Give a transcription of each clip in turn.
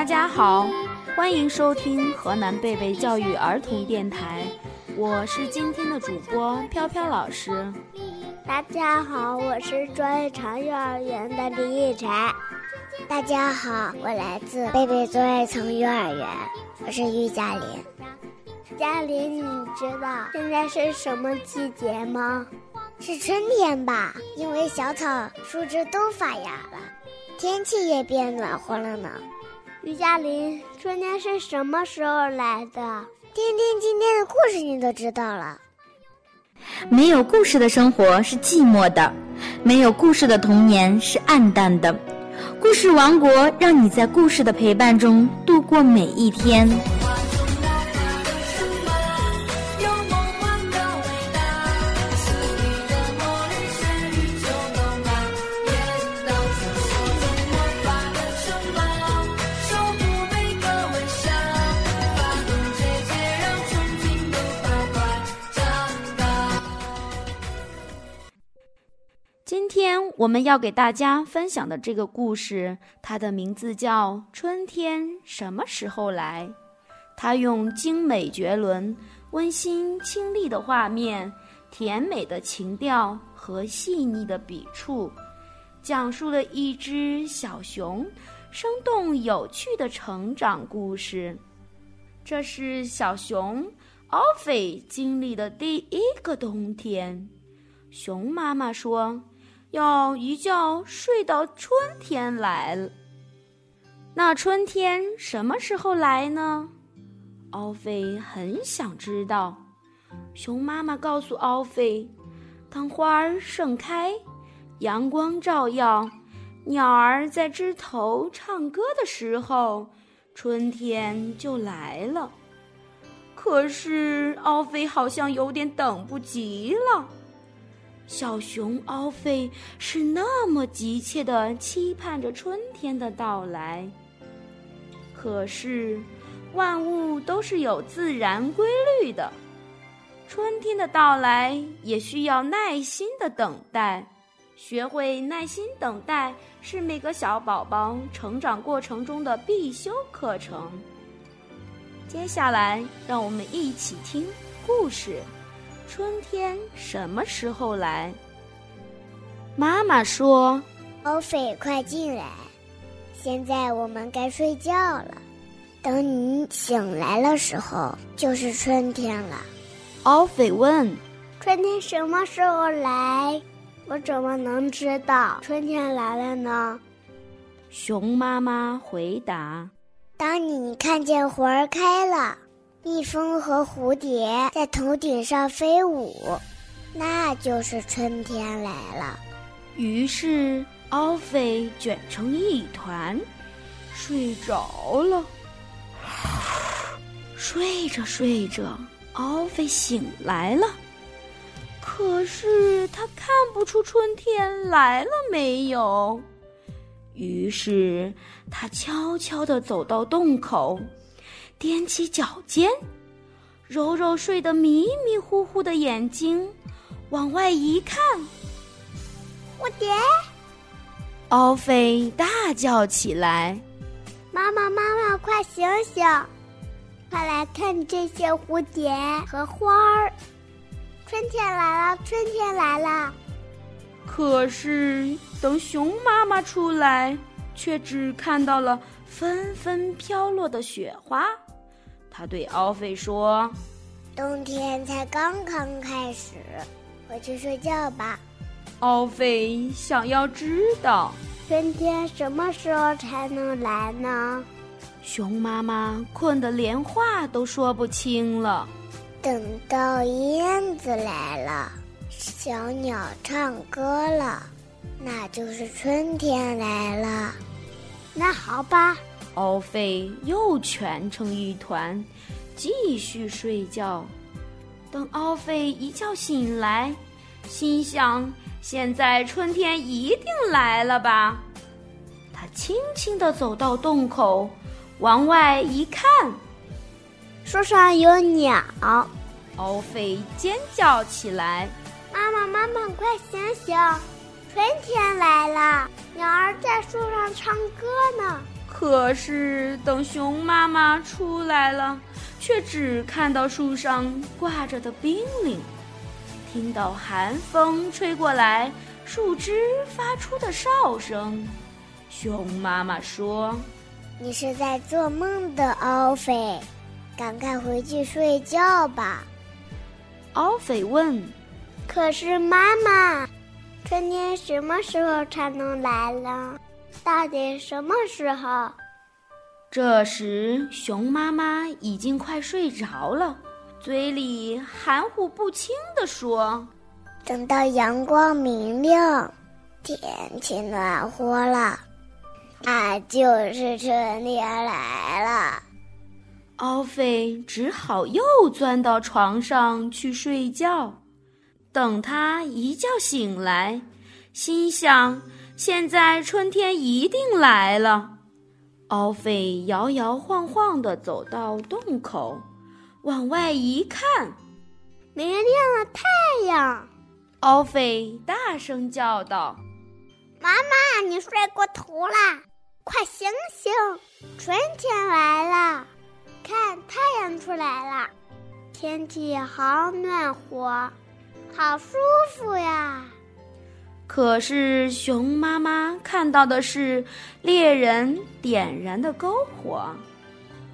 大家好，欢迎收听河南贝贝教育儿童电台，我是今天的主播飘飘老师。大家好，我是专业长幼儿园的李逸柴。大家好，我来自贝贝作业城幼儿园，我是于佳林。佳林，你知道现在是什么季节吗？是春天吧？因为小草、树枝都发芽了，天气也变暖和了呢。于佳林，春天是什么时候来的？听听今天的故事，你都知道了。没有故事的生活是寂寞的，没有故事的童年是暗淡的。故事王国让你在故事的陪伴中度过每一天。今天我们要给大家分享的这个故事，它的名字叫《春天什么时候来》。它用精美绝伦、温馨清丽的画面、甜美的情调和细腻的笔触，讲述了一只小熊生动有趣的成长故事。这是小熊奥菲经历的第一个冬天。熊妈妈说。要一觉睡到春天来了。那春天什么时候来呢？奥菲很想知道。熊妈妈告诉奥菲：“当花儿盛开，阳光照耀，鸟儿在枝头唱歌的时候，春天就来了。”可是奥菲好像有点等不及了。小熊奥菲是那么急切地期盼着春天的到来。可是，万物都是有自然规律的，春天的到来也需要耐心的等待。学会耐心等待是每个小宝宝成长过程中的必修课程。接下来，让我们一起听故事。春天什么时候来？妈妈说：“奥菲，快进来，现在我们该睡觉了。等你醒来的时候，就是春天了。”奥菲问：“春天什么时候来？我怎么能知道春天来了呢？”熊妈妈回答：“当你看见花儿开了。”蜜蜂和蝴蝶在头顶上飞舞，那就是春天来了。于是，奥菲卷成一团，睡着了。睡着睡着，奥菲醒来了，可是他看不出春天来了没有。于是，他悄悄地走到洞口。踮起脚尖，揉揉睡得迷迷糊糊的眼睛，往外一看，蝴蝶！奥菲大叫起来：“妈妈，妈妈，快醒醒！快来看这些蝴蝶和花儿！春天来了，春天来了！”可是，等熊妈妈出来，却只看到了纷纷飘落的雪花。他对奥菲说：“冬天才刚刚开始，回去睡觉吧。”奥菲想要知道春天什么时候才能来呢？熊妈妈困得连话都说不清了。等到燕子来了，小鸟唱歌了，那就是春天来了。那好吧。奥菲又蜷成一团，继续睡觉。等奥菲一觉醒来，心想：现在春天一定来了吧？他轻轻地走到洞口，往外一看，树上有鸟。奥菲尖叫起来：“妈妈，妈妈，快醒醒！春天来了，鸟儿在树上唱歌呢。”可是等熊妈妈出来了，却只看到树上挂着的冰凌，听到寒风吹过来，树枝发出的哨声。熊妈妈说：“你是在做梦的，奥菲，赶快回去睡觉吧。”奥菲问：“可是妈妈，春天什么时候才能来呢？”到底什么时候？这时，熊妈妈已经快睡着了，嘴里含糊不清地说：“等到阳光明亮，天气暖和了，那就是春天来了。”奥菲只好又钻到床上去睡觉。等他一觉醒来，心想。现在春天一定来了。奥菲摇摇晃晃地走到洞口，往外一看，明亮了太阳。奥菲大声叫道：“妈妈，你睡过头了，快醒醒！春天来了，看太阳出来了，天气好暖和，好舒服呀！”可是，熊妈妈看到的是猎人点燃的篝火，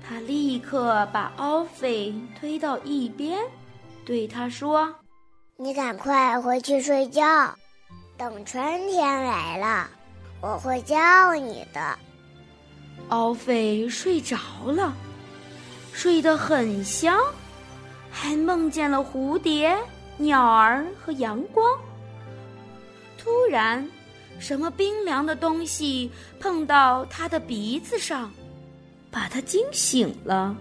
她立刻把奥菲推到一边，对他说：“你赶快回去睡觉，等春天来了，我会叫你的。”奥菲睡着了，睡得很香，还梦见了蝴蝶、鸟儿和阳光。突然，什么冰凉的东西碰到他的鼻子上，把他惊醒了。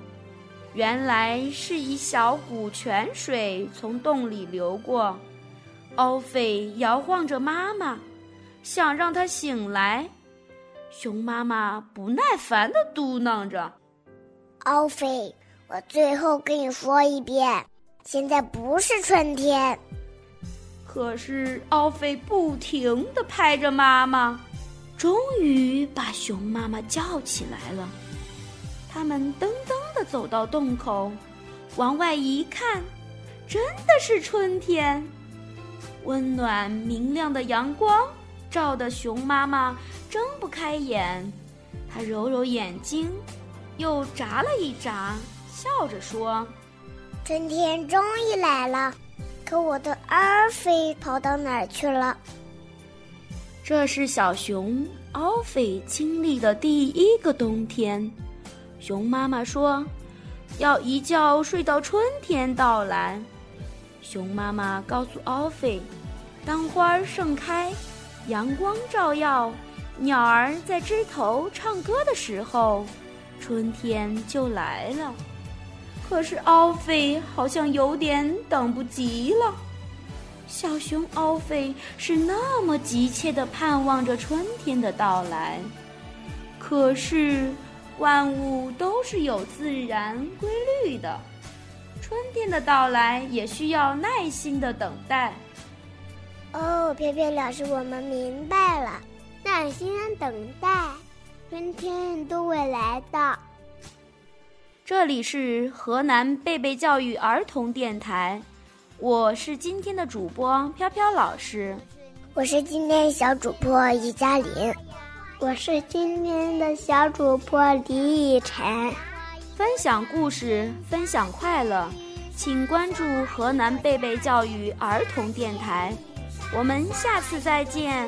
原来是一小股泉水从洞里流过。奥菲摇晃着妈妈，想让她醒来。熊妈妈不耐烦地嘟囔着：“奥菲，我最后跟你说一遍，现在不是春天。”可是奥菲不停地拍着妈妈，终于把熊妈妈叫起来了。他们噔噔地走到洞口，往外一看，真的是春天。温暖明亮的阳光照得熊妈妈睁不开眼，她揉揉眼睛，又眨了一眨，笑着说：“春天终于来了。”可我的阿飞跑到哪儿去了？这是小熊奥菲经历的第一个冬天。熊妈妈说：“要一觉睡到春天到来。”熊妈妈告诉奥菲：“当花儿盛开，阳光照耀，鸟儿在枝头唱歌的时候，春天就来了。”可是奥菲好像有点等不及了。小熊奥菲是那么急切地盼望着春天的到来，可是万物都是有自然规律的，春天的到来也需要耐心的等待。哦，飘飘老师，我们明白了，耐心等待，春天都会来的。这里是河南贝贝教育儿童电台，我是今天的主播飘飘老师，我是今天小主播易佳林，我是今天的小主播李以晨。分享故事，分享快乐，请关注河南贝贝教育儿童电台，我们下次再见。